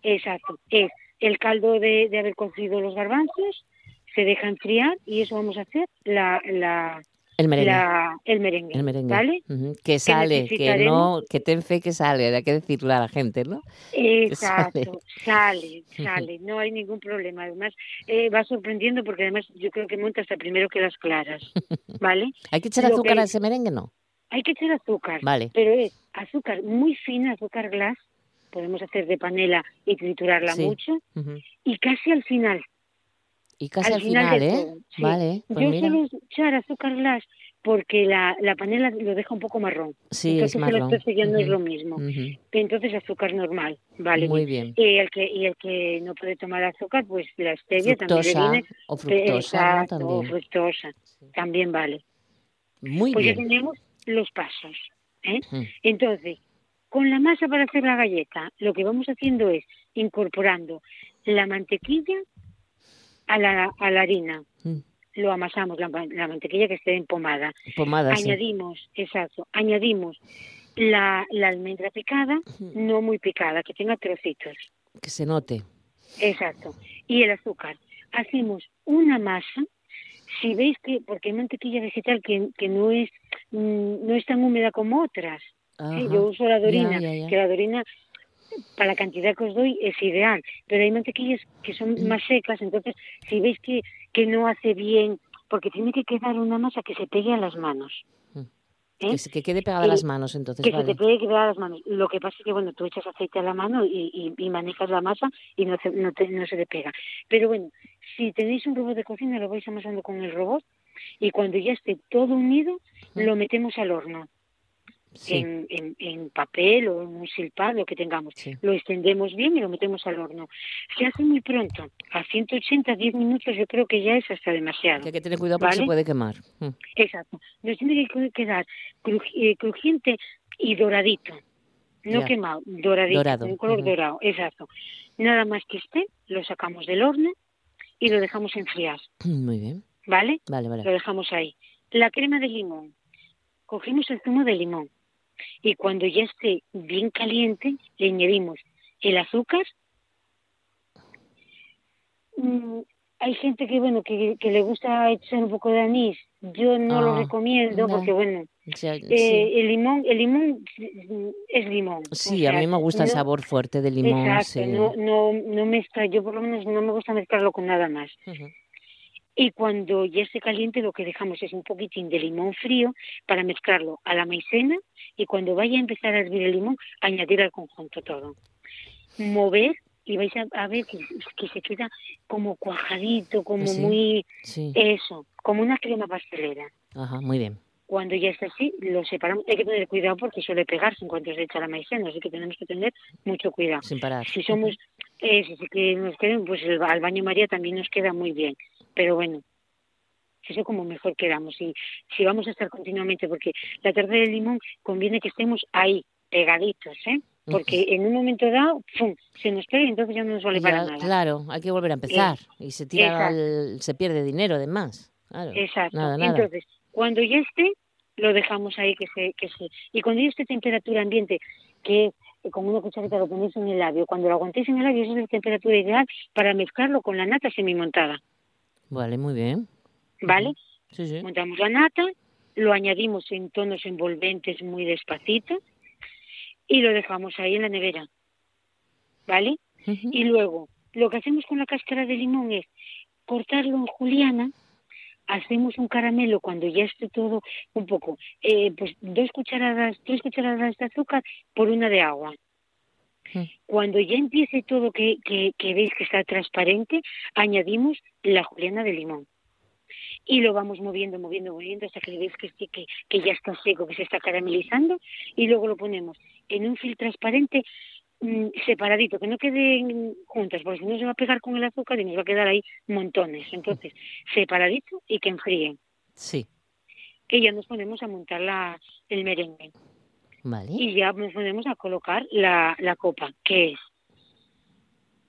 Exacto. Es el caldo de, de haber cocido los garbanzos, se deja enfriar y eso vamos a hacer la, la,
El merengue.
la- el merengue.
El merengue.
¿Vale?
Que sale, que no, que ten fe que sale, hay que decirle a la gente, ¿no?
Exacto, sale, sale, no hay ningún problema. Además, eh, va sorprendiendo porque además yo creo que monta hasta primero que las claras, ¿vale?
¿Hay que echar
Lo
azúcar
que-
a ese merengue? No.
Hay que echar azúcar,
Vale.
pero es azúcar muy fina, azúcar glass, podemos hacer de panela y triturarla
Sí.
mucho, y casi al final.
Y casi al,
al final,
final, ¿eh?
todo, sí.
Vale, pues
yo
mira.
suelo echar azúcar glass porque la, la panela lo deja un poco marrón.
Sí,
Entonces
es marrón.
ya no es lo mismo.
ujú.
Entonces azúcar normal, vale.
Muy bien.
Y el que y el que no puede tomar azúcar, pues la stevia también
Fructosa
le viene
o fructosa, ¿no?
Exacto, o
También.
fructosa, también vale.
Muy
Pues ya
bien.
tenemos los pasos. ¿eh?
Mm.
Entonces, con la masa para hacer la galleta, lo que vamos haciendo es incorporando la mantequilla a la, a la harina.
Mm.
Lo amasamos, la, la mantequilla que esté empomada.
Pomada,
añadimos, exacto, añadimos la, la almendra picada, no muy picada, que tenga trocitos.
Que se note.
Exacto. Y el azúcar. Hacemos una masa. Si veis que, porque hay mantequilla vegetal que, que no es mm, no es tan húmeda como otras. ¿eh? Yo uso la dorina,
Ya, ya, ya.
que la dorina para la cantidad que os doy es ideal, pero hay mantequillas que son
Mm.
más secas, entonces si veis que, que no hace bien, porque tiene que quedar una masa que se pegue a las manos.
Mm.
¿eh?
Que, se- que quede pegada a
Eh,
las manos, entonces,
que se te pegue quedar a las manos. Lo que pasa es que, bueno, tú echas aceite a la mano y, y, y manejas la masa y no, se- no, te- no se te pega. Pero bueno, si tenéis un robot de cocina, lo vais amasando con el robot y cuando ya esté todo unido,
Mm.
lo metemos al horno. En, en, papel o en un silpad, lo que tengamos. Lo extendemos bien y lo metemos al horno. Se hace muy pronto, a 180, 10 minutos yo creo que ya es hasta demasiado.
hay que tener cuidado porque se puede quemar. Mm.
Exacto. Nos tiene que quedar eh, crujiente y doradito. No quemado, doradito, dorado. un color dorado, exacto. Nada más que esté, lo sacamos del horno y lo dejamos enfriar.
Muy bien.
¿Vale?
Vale, vale.
Lo dejamos ahí. La crema de limón. Cogimos el zumo de limón y cuando ya esté bien caliente le añadimos el azúcar. Mm, hay gente que bueno que, le gusta echar un poco de anís. Yo no lo ah, recomiendo porque bueno eh, el limón el limón es limón.
Sí, a mí me gusta el sabor fuerte del limón.
Exacto, no no no mezcla. Yo por lo menos no me gusta mezclarlo con nada más. Y cuando ya esté caliente lo que dejamos es un poquitín de limón frío para mezclarlo a la maicena y cuando vaya a empezar a hervir el limón añadir al conjunto todo. Mover y vais a, ver que, se queda como cuajadito, como muy... Eso, como una crema pastelera.
Ajá, muy bien.
Cuando ya está así, lo separamos. Hay que tener cuidado porque suele pegarse en cuanto se echa la maicena, así que tenemos que tener mucho cuidado.
Sin parar.
Si somos, eh, si que nos queden, pues el, al baño María también nos queda muy bien pero bueno, eso como mejor quedamos. Y si vamos a estar continuamente, porque la tarta de limón conviene que estemos ahí, pegaditos, ¿eh? Porque en un momento dado, ¡pum!, se nos pega y entonces ya no nos vale para nada.
Claro, hay que volver a empezar. y se tira se pierde dinero además. Claro,
Exacto. Entonces, cuando ya esté, lo dejamos ahí que se, que se... Y cuando ya esté temperatura ambiente, que con una cucharita lo ponéis en el labio, cuando lo aguantéis en el labio, esa es la temperatura ideal para mezclarlo con la nata semi-montada.
Vale, muy bien.
¿Vale?
Sí, sí.
Montamos la nata, lo añadimos en tonos envolventes muy despacito y lo dejamos ahí en la nevera. ¿Vale? Y luego, lo que hacemos con la cáscara de limón es cortarlo en juliana, hacemos un caramelo cuando ya esté todo un poco, eh, pues dos cucharadas, tres cucharadas de azúcar por una de agua. Cuando ya empiece todo que, que, que veis que está transparente, añadimos la juliana de limón y lo vamos moviendo, moviendo, moviendo hasta que veis que, que, que, ya está seco, que se está caramelizando y luego lo ponemos en un film transparente mm, separadito, que no queden juntas, porque si no se va a pegar con el azúcar y nos va a quedar ahí montones. Entonces, separadito y que enfríen.
Sí.
Que ya nos ponemos a montar la, el merengue.
Y
ya nos ponemos a colocar la, la copa, que es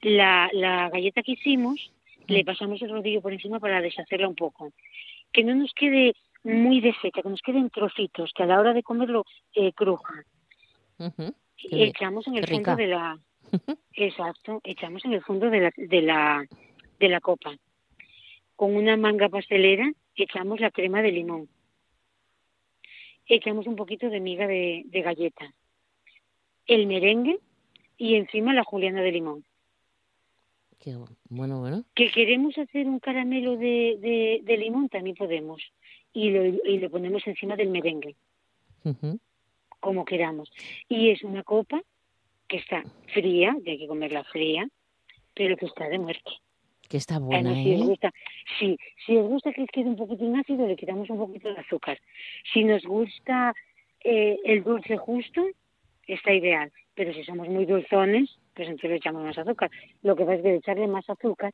la, la galleta que hicimos, le mm. pasamos el rodillo por encima para deshacerla un poco. Que no nos quede muy de seca, que nos queden trocitos, que a la hora de comerlo eh, cruja. Echamos en el fondo de la... Exacto, echamos en el fondo de la, de la, de la copa. Con una manga pastelera echamos la crema de limón echamos un poquito de miga de, galleta, el merengue y encima la juliana de limón.
Qué bueno, bueno.
Que queremos hacer un caramelo de, de, limón, también podemos. Y lo, y lo ponemos encima del merengue. Como queramos. Y es una copa que está fría, y hay que comerla fría, pero que está de muerte.
Que está buena,
si
¿eh?
gusta, sí, si os gusta que os quede un poquitín ácido, le quitamos un poquito de azúcar. Si nos gusta eh, el dulce justo, está ideal. Pero si somos muy dulzones, pues entonces le echamos más azúcar. Lo que pasa es que echarle más azúcar,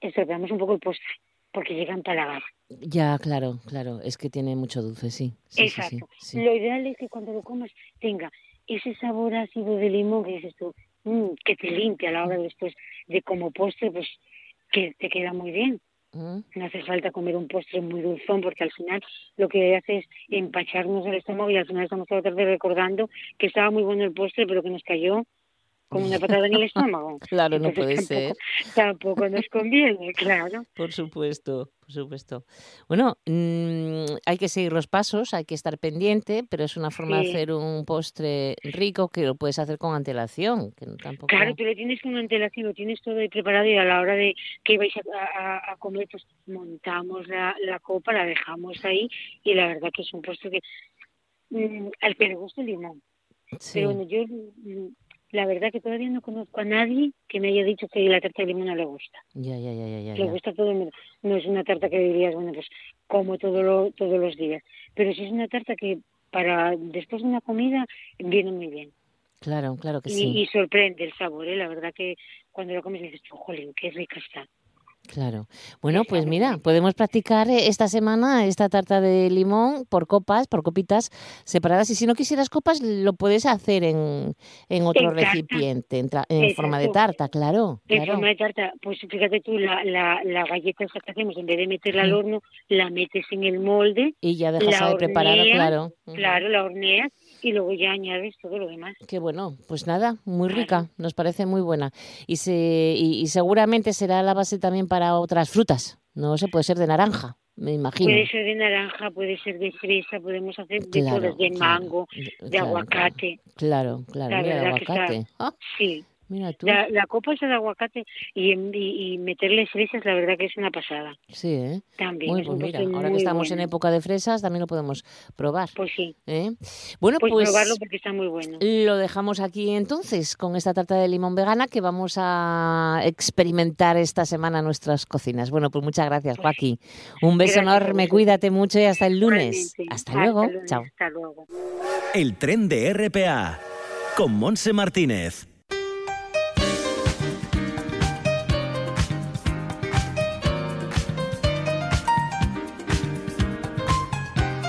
estropeamos un poco el postre, porque llega a empalagar.
Ya, claro, claro. Es que tiene mucho dulce, sí.
Exacto. Lo ideal es que cuando lo comas tenga ese sabor ácido de limón que dices tú, mm, que te limpia a la hora después de como postre, pues que te queda muy bien. Mm. No hace falta comer un postre muy dulzón porque al final lo que hace es empacharnos el estómago y al final estamos otra vez recordando que estaba muy bueno el postre pero que nos cayó como una patada en el estómago.
claro, no puede ser.
Tampoco nos conviene, claro.
Por supuesto, por supuesto. Bueno, mm, hay que seguir los pasos, hay que estar pendiente, pero es una forma de hacer un postre rico que lo puedes hacer con antelación. Que tampoco...
Claro, tú lo tienes con antelación, lo tienes todo preparado y a la hora de que vais a, comer, pues montamos la, la copa, la dejamos ahí y la verdad que es un postre que mm, al que le gusta el limón. Sí. Pero bueno, yo mm, la verdad que todavía no conozco a nadie que me haya dicho que la tarta de limón no le gusta.
Ya, ya, ya, ya.
Le gusta todo el mundo. No es una tarta que dirías, bueno, pues como todo lo, todos los días. Pero sí es una tarta que para después de una comida viene muy bien.
Claro, claro que
y,
sí.
Y sorprende el sabor, ¿eh? la verdad que cuando lo comes dices, jolín, qué rica está.
Claro. Bueno, pues mira, podemos practicar eh, esta semana esta tarta de limón por copas, por copitas separadas. Y si no quisieras copas, lo puedes hacer en, en otro recipiente, en, en forma de tarta, claro.
En forma de tarta, pues fíjate tú, la, la, la galleta que hacemos, en vez de meterla al horno, la metes en el molde.
Y ya dejas de preparada, claro.
Claro, la horneas y luego ya añades todo lo demás.
Qué bueno, pues nada, muy rica, nos parece muy buena. Y, se, y, y, seguramente será la base también para otras frutas, no se puede ser de naranja. Me imagino.
Puede ser de naranja, puede ser de fresa, podemos hacer de
claro,
todas, de
claro,
mango, de
claro,
aguacate.
Claro, claro, de
que está-
aguacate. Ah,
Sí,
mira tú.
la, la copa esa de aguacate y, y, y meterle fresas, la verdad que es una pasada.
Sí, ¿eh?
También
Muy,
es
pues mira, ahora que estamos en época de fresas, también lo podemos probar.
Pues sí,
¿eh? Bueno,
pues,
pues
probarlo porque está muy bueno.
lo dejamos aquí entonces con esta tarta de limón vegana que vamos a experimentar esta semana en nuestras cocinas. Bueno, pues muchas gracias, Joaquín. Un beso enorme, cuídate mucho y hasta el lunes. Hasta luego.
lunes,
Chao.
Hasta luego.
El tren de RPA con Monse Martínez.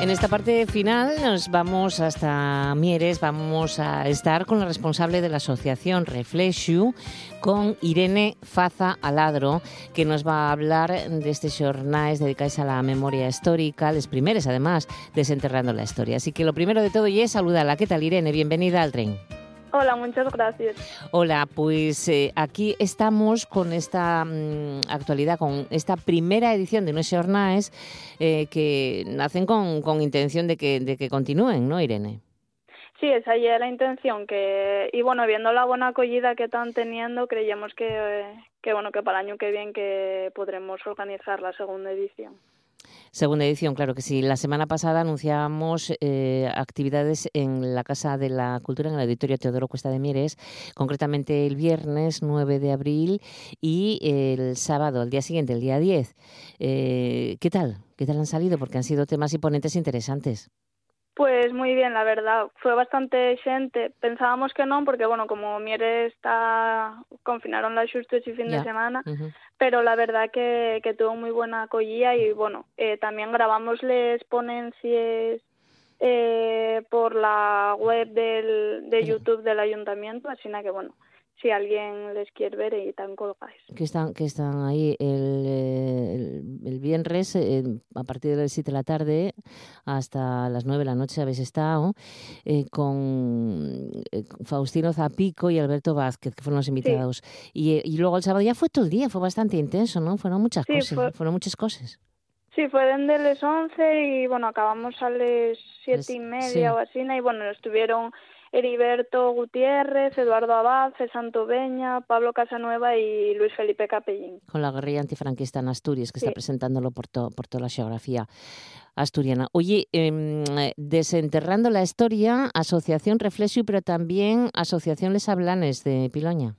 En esta parte final nos vamos hasta Mieres, vamos a estar con la responsable de la asociación Reflexiu, con Irene Faza Aladro, que nos va a hablar de este xornais dedicados a la memoria histórica, les primeros además, desenterrando la historia. Así que lo primero de todo y es saludarla. ¿Qué tal Irene? Bienvenida al tren.
Hola, muchas gracias.
Hola, pues eh, aquí estamos con esta mm, actualidad, con esta primera edición de unos xornais eh, que nacen con, con intención de que, de que continúen, ¿no, Irene?
Sí, esa ya es la intención que y bueno, viendo la buena acogida que están teniendo, creíamos que, eh, que bueno, que para el año que viene que podremos organizar la segunda edición.
Segunda edición, claro que sí. La semana pasada anunciábamos eh, actividades en la Casa de la Cultura, en el Auditorio Teodoro Cuesta de Mieres, concretamente el viernes 9 de abril y el sábado, el día siguiente, el día 10. Eh, ¿Qué tal? ¿Qué tal han salido? Porque han sido temas y ponentes interesantes.
Pues muy bien, la verdad. Fue bastante xente. Pensábamos que non, porque, bueno, como Mieres está... confinaron las xustos y fin de semana, pero la verdad que, que tuvo muy buena acogida y, bueno, eh, también grabamos les ponencias eh, por la web del, de. YouTube del ayuntamiento, así que, bueno, si alguien les quiere ver, y tan colgáis.
que están, que están ahí el, eh, el, el viernes eh, a partir de las 7 de la tarde hasta las 9 de la noche habéis estado eh, con eh, con Faustino Zapico y Alberto Vázquez, que fueron los invitados. Y, eh, y luego el sábado ya fue todo el día, fue bastante intenso, ¿no? Fueron muchas
Sí,
cosas,
fue-
fueron muchas cosas.
Sí, fue desde las 11 y bueno, acabamos a las
Pues,
siete y media
sí.
o así, y bueno, estuvieron Heriberto Gutiérrez, Eduardo Abad, Santo Beña, Pablo Casanueva y Luis Felipe Capellín.
Con la guerrilla antifranquista en Asturias, que está
Sí.
presentándolo por, to- por toda la geografía asturiana. Oye, eh, desenterrando la historia, Asociación Reflexio, pero también Asociación Les Hablanes de Piloña.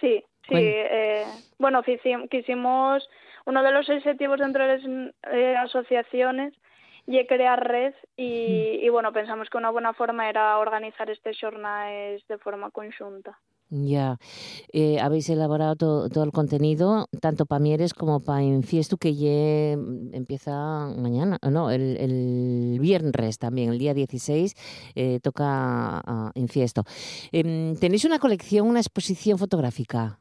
Sí, sí.
Bueno.
eh, bueno, quisim- quisimos, uno de los objetivos dentro de las eh, asociaciones y crear red y, y bueno, pensamos que una buena forma era organizar este jornales de forma conjunta.
Ya, eh, habéis elaborado to- todo el contenido, tanto para Mieres como para Infiestu, que ye- empieza mañana, no, el, el viernes también, el día 16, eh, toca Infiesto. Em, ¿Tenéis una colección, una exposición fotográfica?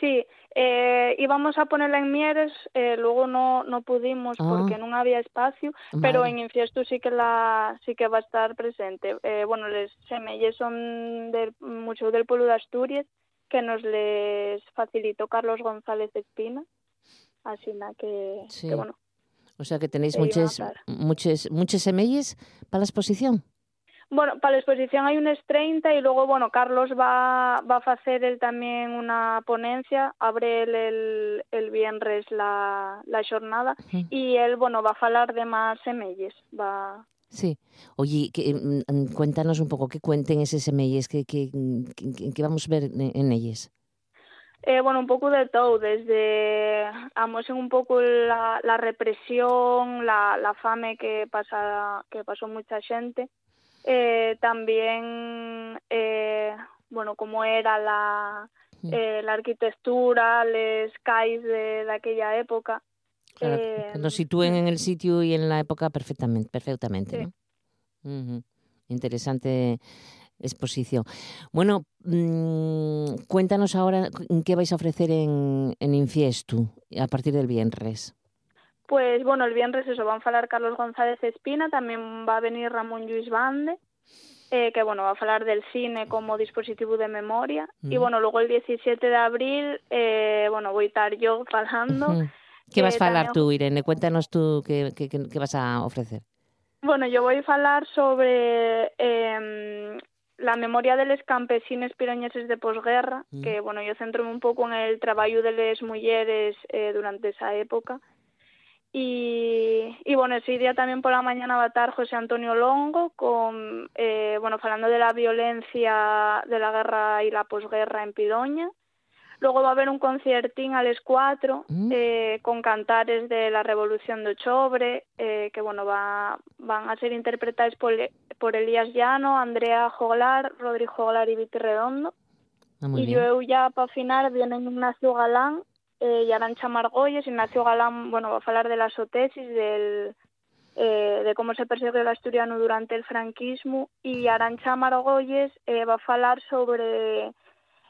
Sí, eh, íbamos a ponerla en Mieres, eh, luego no, no pudimos
Ah.
porque no había espacio, pero en Infiesto sí que la sí que va a estar presente. Eh, bueno, les semelles son del, mucho del pueblo de Asturias que nos les facilitó Carlos González Espina, así que,
Sí.
que bueno.
O sea que tenéis muchas, muchas, muchas semillas para la exposición.
Bueno, para la exposición hay unas 30 y luego, bueno, Carlos va, va a hacer él también una ponencia, abre él el, el viernes la, la jornada
Ujú.
y él, bueno, va a hablar de más semelles, va...
Sí. Oye, que, mm, mm, cuéntanos un poco, ¿qué cuenten esas semillas? ¿Qué, qué, qué- vamos a ver en, en ellas?
Eh, bueno, un poco de todo, desde amosen un poco la, la represión, la, la fame que pasa que pasó mucha gente eh, también, eh, bueno, cómo era la, mm. eh, la arquitectura, los CAIs de, aquella época.
Claro, que nos sitúen en el sitio y en la época perfectamente, perfectamente. Interesante exposición. Bueno, mm, cuéntanos ahora qué vais a ofrecer en, en Infiestu a partir del viernes.
Pues bueno, el viernes eso, van a hablar Carlos González Espina, también va a venir Ramón Lluís Bande, eh, que bueno, va a hablar del cine como dispositivo de memoria. Y bueno, luego el 17 de abril, eh, bueno, voy a estar yo hablando.
¿Qué vas a hablar tú, Irene? Cuéntanos tú qué, qué, qué, vas a ofrecer.
Bueno, yo voy a hablar sobre eh, la memoria de los campesines piroñeses de posguerra, mm. que bueno, yo centro un poco en el trabajo de las mujeres eh, durante esa época. Y, y, bueno, ese día también por la mañana va a estar José Antonio Longo, con, eh, bueno, hablando de la violencia de la guerra y la posguerra en Pidoña. Luego va a haber un conciertín a las 4 mm. eh, con cantares de la Revolución de Ochobre, eh, que bueno, va, van a ser interpretados por, por Elías Llano, Andrea Joglar, Rodrigo Joglar y Viti Redondo. Ah, y yo ya para final viene Ignacio Galán eh, y Arancha Margolles. Ignacio Galán, bueno, va a hablar de la sotesis, del, eh, de cómo se persigue el asturiano durante el franquismo, y Arancha Margolles eh, va a hablar sobre,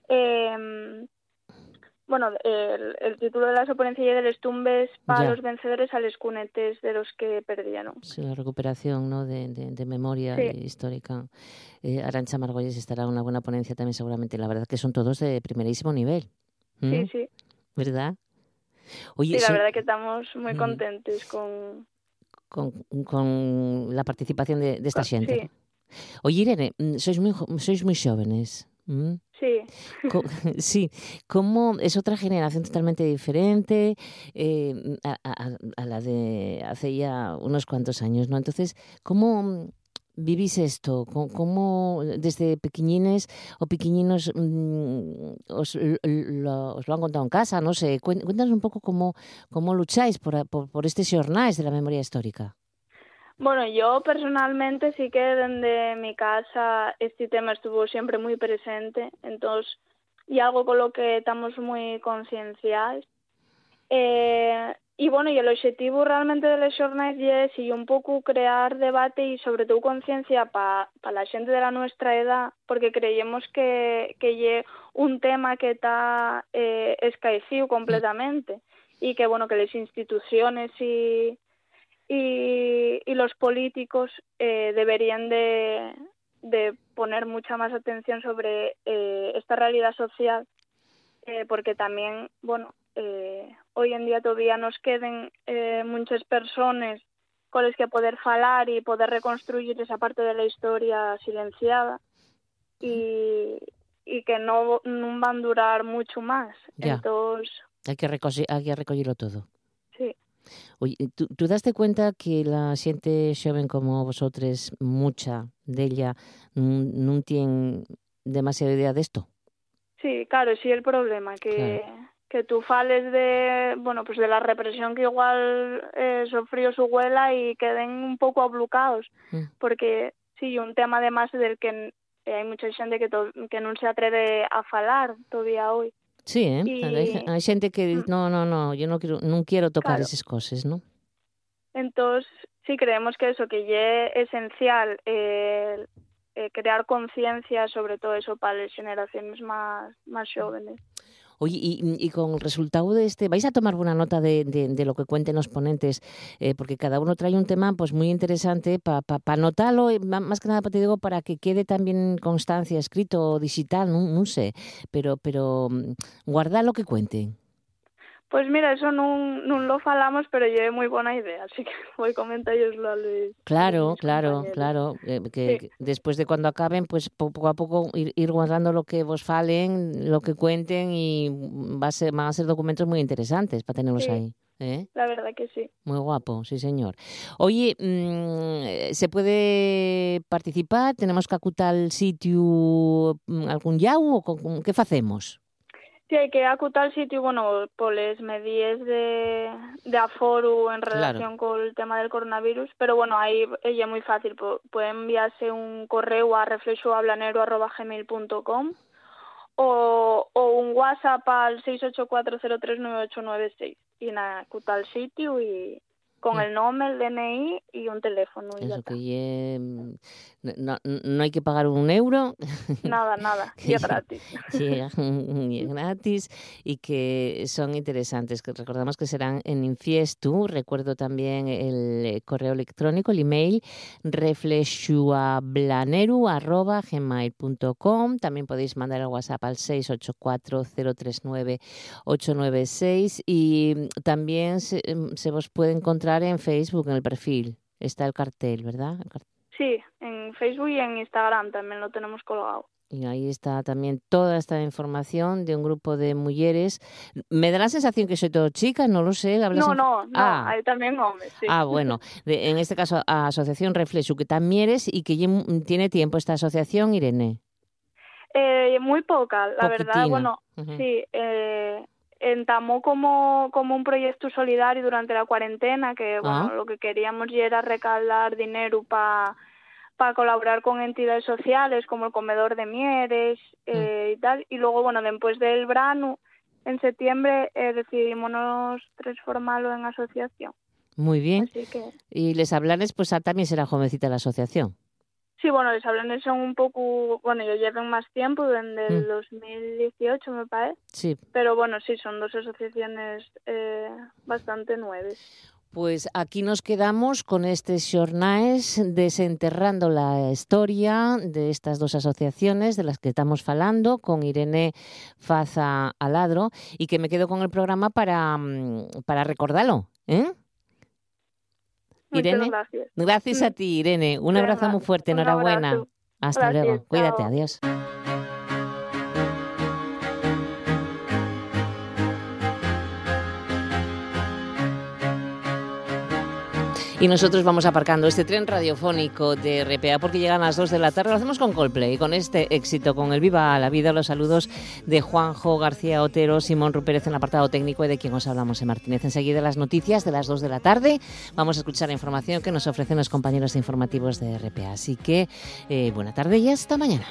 eh, bueno, el, el, título de la soponencia de los tumbes para los vencedores a los cunetes de los que perdieron.
Sí, la recuperación ¿no? de, de, de memoria sí. histórica. Eh, Arancha Margolles estará en una buena ponencia también seguramente. La verdad que son todos de primerísimo nivel.
¿Mm? Sí, sí.
¿Verdad?
Oye, sí, la verdad que estamos muy contentos con...
Con, con la participación de, de esta xente. Sí. Oye, Irene, mm, sois moi, sois moi xóvenes.
¿Mm? Sí.
Sí, como es otra generación totalmente diferente eh, a, a, a, la de hace ya unos cuantos años, ¿no? Entonces, ¿cómo, vivís esto? ¿Cómo desde pequeñines o pequeñinos mmm, os, lo, os, lo, han contado en casa? No sé, cuéntanos un poco cómo, cómo lucháis por, por, por este jornal de la memoria histórica.
Bueno, yo personalmente sí que desde mi casa este tema estuvo siempre muy presente, entonces, y algo con lo que estamos muy concienciados. Eh, y bueno, y el objetivo realmente de les jornades es y un poco crear debate y sobre todo conciencia para pa la gente de la nuestra edad, porque creemos que que un tema que está eh, escaecido completamente y que bueno que las instituciones y y, y los políticos eh, deberían de, de poner mucha más atención sobre eh, esta realidad social eh, porque también bueno eh, hoy en día todavía nos queden eh, muchas personas con las que poder falar y poder reconstruir esa parte de la historia silenciada y, y que no, no van a durar mucho más.
Ya.
Entonces...
Hay que, hay que recogerlo todo.
Sí.
Oye, ¿tú, ¿tú daste cuenta que la xente xoven como vosotros, mucha de ella, non tiene demasiada idea de esto?
Sí, claro, sí el problema, que... Claro que tú fales de, bueno, pues de la represión que igual eh, sufrió su abuela y queden un poco ablucados, mm. porque sí, un tema además del que eh, hay mucha gente que, to, que non se atreve a falar todavía hoy.
Sí, eh? y... hay, hay xente que dice, mm. no, no, no, yo no quiero, non quiero tocar claro. esas cosas, ¿no?
Entonces, sí creemos que eso, que es esencial eh, eh, crear conciencia sobre todo eso para las generaciones más, más jóvenes.
Oye, y, y, con el resultado de este, vais a tomar buena nota de, de, lo que cuenten los ponentes, eh, porque cada uno trae un tema pues muy interesante para pa, pa anotarlo, más que nada te digo, para que quede también constancia, escrito o digital, no, no sé, pero, pero mm, guardar lo que cuenten.
Pues mira, eso non, non lo falamos, pero lle é moi bona idea, así que vou comentaroslo a les,
Claro, claro, claro, eh, que, sí. que después de cuando acaben, pues pouco a pouco ir, ir guardando lo que vos falen, lo que cuenten y va a ser, van a ser documentos muy interesantes para tenerlos
sí.
ahí. ¿Eh?
La verdad que sí.
Muy guapo, sí señor. Oye, mmm, ¿se puede participar? ¿Tenemos que acutar el sitio algún yau o con, qué facemos?
Sí, hay que acutar al sitio, bueno, por les medidas de, de aforo en relación con el tema del coronavirus, pero bueno, ahí ella es muy fácil, pueden enviarse un correo a reflexohablanero.gmail.com o, o un WhatsApp al 684039896 y nada, acutar al sitio y, con el nombre, el DNI y un teléfono. Y
Eso que mm, no, no, hay que pagar un euro.
Nada, nada, y es gratis.
y es gratis y que son interesantes. Que recordamos que serán en Infiestu. Recuerdo también el eh, correo electrónico, el email reflexuablaneru.gmail.com También podéis mandar el WhatsApp al 684-039-896 y mm, también se, mm, se vos puede encontrar en Facebook, en el perfil. Está el cartel, ¿verdad?
Sí, en Facebook y en Instagram también lo tenemos colgado.
Y ahí está también toda esta información de un grupo de mujeres. Me da la sensación que soy todo chica, no lo sé.
No, no, no, ah. hay también hombres. Sí.
Ah, bueno. en este caso, Asociación Reflexo, que también eres y que tiene tiempo esta asociación, Irene.
Eh, muy poca, la verdad. Bueno, sí. Eh, entamó como, como un proyecto solidario durante la cuarentena, que bueno, ah. lo que queríamos ya era recaudar dinero para para colaborar con entidades sociales como el comedor de Mieres eh, mm. y tal. Y luego, bueno, después del verano, en septiembre, eh, decidimos transformarlo en asociación.
Muy bien. Y les hablanes, pues también será jovencita la asociación.
Sí, bueno, les hablan son un poco, bueno, yo lleven más tiempo, desde el 2018 mm. me parece.
Sí.
Pero bueno, sí, son dos asociaciones eh, bastante nuevas.
Pues aquí nos quedamos con este xornaes desenterrando la historia de estas dos asociaciones de las que estamos falando con Irene Faza Aladro y que me quedo con el programa para, mm, para recordarlo, ¿eh?
Irene. gracias.
Gracias a mm. ti, Irene. Un abrazo muy fuerte, enhorabuena. Hasta luego. Cuídate, adiós. Y nosotros vamos aparcando este tren radiofónico de RPA porque llegan las 2 de la tarde. Lo hacemos con Coldplay, con este éxito, con el Viva la Vida. Los saludos de Juanjo García Otero, Simón Rupérez en el apartado técnico y de quien os hablamos en Martínez. Enseguida las noticias de las 2 de la tarde. Vamos a escuchar la información que nos ofrecen los compañeros informativos de RPA. Así que eh, buena tarde y hasta mañana.